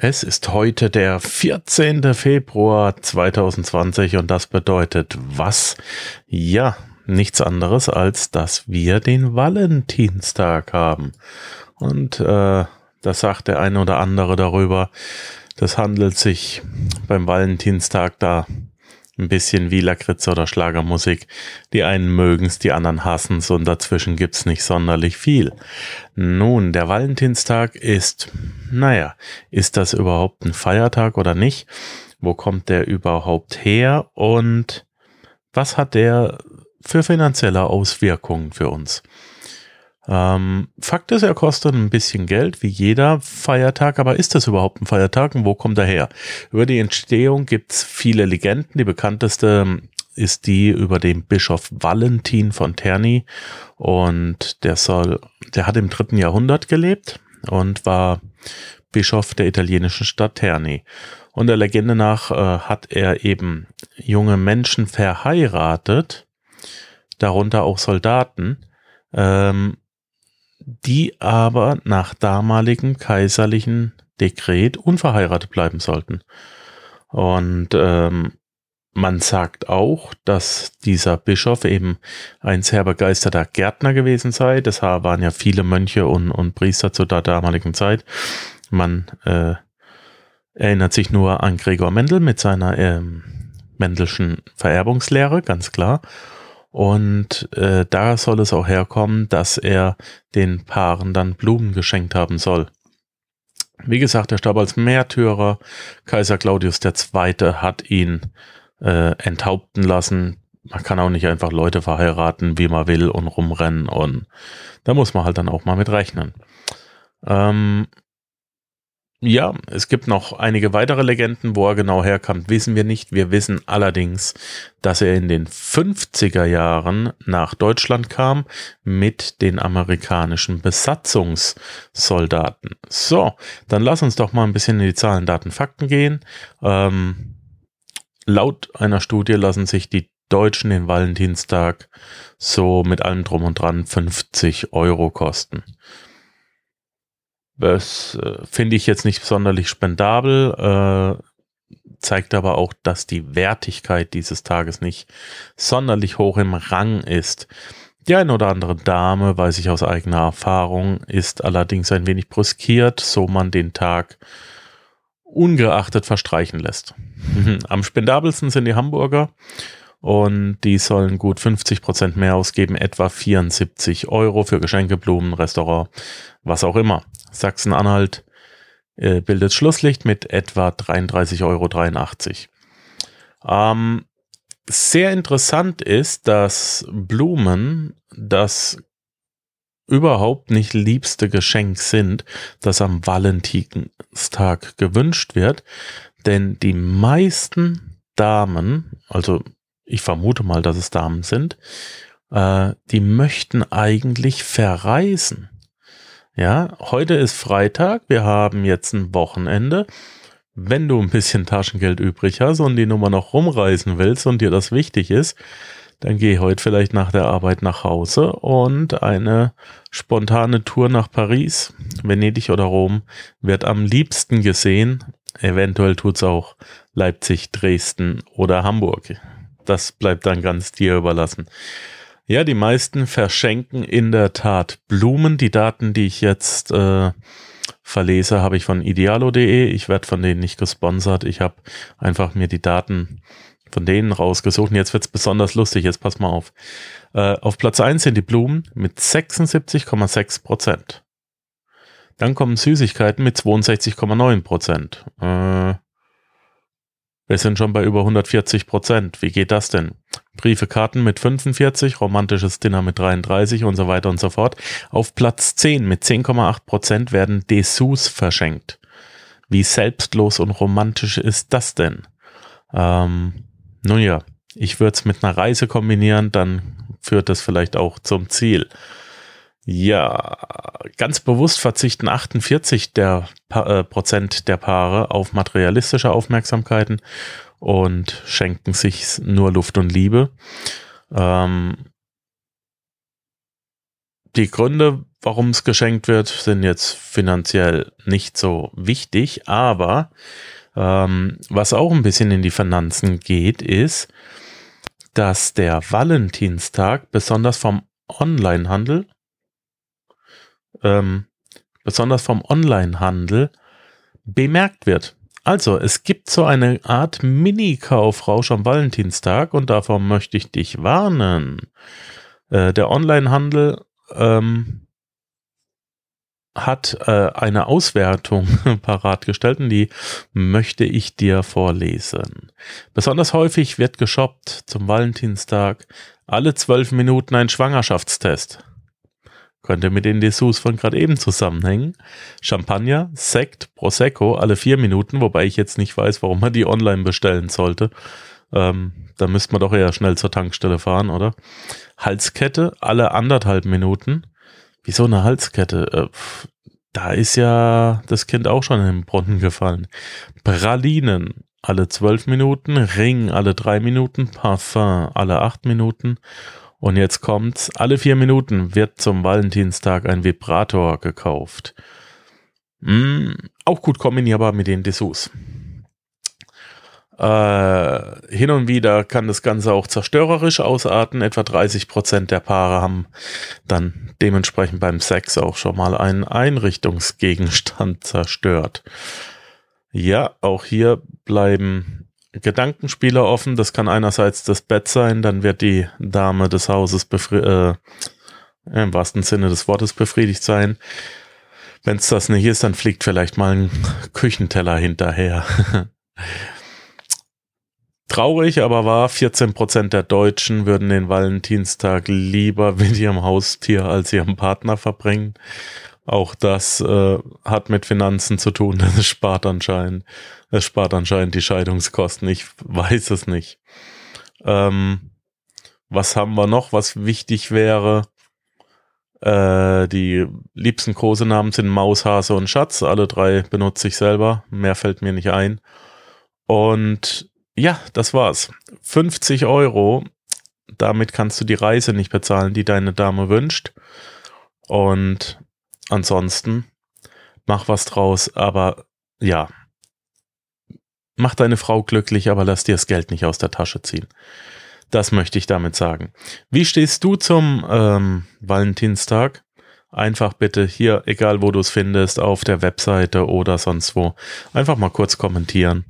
Es ist heute der 14. Februar 2020 und das bedeutet was? Ja, nichts anderes als, dass wir den Valentinstag haben. Und äh, das sagt der eine oder andere darüber. Das handelt sich beim Valentinstag da ein bisschen wie Lakritze oder Schlagermusik. Die einen mögen's, die anderen hassen's und dazwischen gibt's nicht sonderlich viel. Nun, der Valentinstag ist, naja, ist das überhaupt ein Feiertag oder nicht? Wo kommt der überhaupt her und was hat der für finanzielle Auswirkungen für uns? Ähm, Fakt ist, er kostet ein bisschen Geld, wie jeder Feiertag, aber ist das überhaupt ein Feiertag und wo kommt er her? Über die Entstehung gibt's viele Legenden. Die bekannteste ist die über den Bischof Valentin von Terni und der soll, der hat im dritten Jahrhundert gelebt und war Bischof der italienischen Stadt Terni. Und der Legende nach äh, hat er eben junge Menschen verheiratet, darunter auch Soldaten, ähm, die aber nach damaligem kaiserlichen Dekret unverheiratet bleiben sollten. Und ähm, man sagt auch, dass dieser Bischof eben ein sehr begeisterter Gärtner gewesen sei. Das waren ja viele Mönche und, und Priester zu der damaligen Zeit. Man äh, erinnert sich nur an Gregor Mendel mit seiner ähm, Mendelschen Vererbungslehre, ganz klar. Und äh, da soll es auch herkommen, dass er den Paaren dann Blumen geschenkt haben soll. Wie gesagt, er starb als Märtyrer. Kaiser Claudius II. hat ihn äh, enthaupten lassen. Man kann auch nicht einfach Leute verheiraten, wie man will und rumrennen. Und da muss man halt dann auch mal mit rechnen. Ähm, ja, es gibt noch einige weitere Legenden, wo er genau herkommt, wissen wir nicht. Wir wissen allerdings, dass er in den 50er Jahren nach Deutschland kam mit den amerikanischen Besatzungssoldaten. So, dann lass uns doch mal ein bisschen in die Zahlen, Daten, Fakten gehen. Ähm, laut einer Studie lassen sich die Deutschen den Valentinstag so mit allem drum und dran 50 Euro kosten. Das äh, finde ich jetzt nicht sonderlich spendabel, äh, zeigt aber auch, dass die Wertigkeit dieses Tages nicht sonderlich hoch im Rang ist. Die eine oder andere Dame, weiß ich aus eigener Erfahrung, ist allerdings ein wenig brüskiert, so man den Tag ungeachtet verstreichen lässt. Am spendabelsten sind die Hamburger und die sollen gut 50 Prozent mehr ausgeben, etwa 74 Euro für Geschenke, Blumen, Restaurant, was auch immer. Sachsen-Anhalt äh, bildet Schlusslicht mit etwa 33,83 Euro. Ähm, sehr interessant ist, dass Blumen das überhaupt nicht liebste Geschenk sind, das am Valentinstag gewünscht wird, denn die meisten Damen, also ich vermute mal, dass es Damen sind, äh, die möchten eigentlich verreisen. Ja, heute ist Freitag, wir haben jetzt ein Wochenende. Wenn du ein bisschen Taschengeld übrig hast und die Nummer noch rumreisen willst und dir das wichtig ist, dann geh heute vielleicht nach der Arbeit nach Hause und eine spontane Tour nach Paris, Venedig oder Rom wird am liebsten gesehen. Eventuell tut's auch Leipzig, Dresden oder Hamburg das bleibt dann ganz dir überlassen. Ja, die meisten verschenken in der Tat Blumen. Die Daten, die ich jetzt äh, verlese, habe ich von idealo.de. Ich werde von denen nicht gesponsert. Ich habe einfach mir die Daten von denen rausgesucht. Und jetzt wird's besonders lustig. Jetzt pass mal auf. Äh, auf Platz eins sind die Blumen mit 76,6 Prozent. Dann kommen Süßigkeiten mit 62,9 Prozent. Äh, wir sind schon bei über 140 Prozent. Wie geht das denn? Briefe, Karten mit 45, romantisches Dinner mit 33 und so weiter und so fort. Auf Platz 10 mit 10,8 Prozent werden Dessous verschenkt. Wie selbstlos und romantisch ist das denn? Ähm, nun ja, ich würde es mit einer Reise kombinieren, dann führt das vielleicht auch zum Ziel. Ja, ganz bewusst verzichten 48 der pa äh, Prozent der Paare auf materialistische Aufmerksamkeiten und schenken sich nur Luft und Liebe. Ähm, die Gründe, warum es geschenkt wird, sind jetzt finanziell nicht so wichtig, aber ähm, was auch ein bisschen in die Finanzen geht, ist, dass der Valentinstag besonders vom Onlinehandel, ähm, besonders vom Onlinehandel bemerkt wird. Also, es gibt so eine Art Mini-Kaufrausch am Valentinstag und davor möchte ich dich warnen. Äh, der Onlinehandel ähm, hat äh, eine Auswertung parat gestellt und die möchte ich dir vorlesen. Besonders häufig wird geshoppt zum Valentinstag alle zwölf Minuten ein Schwangerschaftstest. Könnte mit den Dessous von gerade eben zusammenhängen. Champagner, Sekt, Prosecco alle vier Minuten, wobei ich jetzt nicht weiß, warum man die online bestellen sollte. Ähm, da müsste man doch eher schnell zur Tankstelle fahren, oder? Halskette alle anderthalb Minuten. Wieso eine Halskette? Äh, da ist ja das Kind auch schon in den Brunnen gefallen. Pralinen alle zwölf Minuten, Ring alle drei Minuten, Parfum alle acht Minuten. Und jetzt kommt's, alle vier Minuten wird zum Valentinstag ein Vibrator gekauft. Mm, auch gut kombinierbar mit den Dessous. Äh, hin und wieder kann das Ganze auch zerstörerisch ausarten. Etwa 30 Prozent der Paare haben dann dementsprechend beim Sex auch schon mal einen Einrichtungsgegenstand zerstört. Ja, auch hier bleiben Gedankenspiele offen. Das kann einerseits das Bett sein, dann wird die Dame des Hauses äh, im wahrsten Sinne des Wortes befriedigt sein. Wenn es das nicht ist, dann fliegt vielleicht mal ein Küchenteller hinterher. Traurig aber war, 14 Prozent der Deutschen würden den Valentinstag lieber mit ihrem Haustier als ihrem Partner verbringen. Auch das äh, hat mit Finanzen zu tun. Das spart anscheinend, es spart anscheinend die Scheidungskosten. Ich weiß es nicht. Ähm, was haben wir noch, was wichtig wäre? Äh, die liebsten Kosenamen sind Maus, Hase und Schatz. Alle drei benutze ich selber. Mehr fällt mir nicht ein. Und ja, das war's. 50 Euro. Damit kannst du die Reise nicht bezahlen, die deine Dame wünscht. Und ansonsten mach was draus. Aber ja, mach deine Frau glücklich, aber lass dir das Geld nicht aus der Tasche ziehen. Das möchte ich damit sagen. Wie stehst du zum ähm, Valentinstag? Einfach bitte hier, egal wo du es findest, auf der Webseite oder sonst wo, einfach mal kurz kommentieren.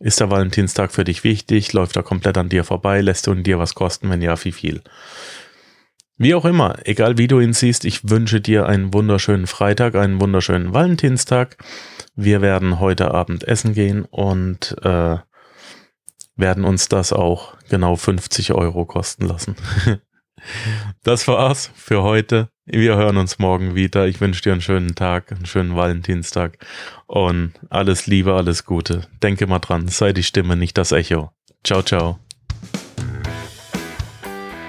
Ist der Valentinstag für dich wichtig? Läuft er komplett an dir vorbei? Lässt du ihn dir was kosten? Wenn ja, wie viel? Wie auch immer, egal wie du ihn siehst, ich wünsche dir einen wunderschönen Freitag, einen wunderschönen Valentinstag. Wir werden heute Abend essen gehen und äh, werden uns das auch genau 50 Euro kosten lassen. das war's für heute. Wir hören uns morgen wieder. Ich wünsche dir einen schönen Tag, einen schönen Valentinstag und alles Liebe, alles Gute. Denke mal dran, sei die Stimme, nicht das Echo. Ciao, ciao.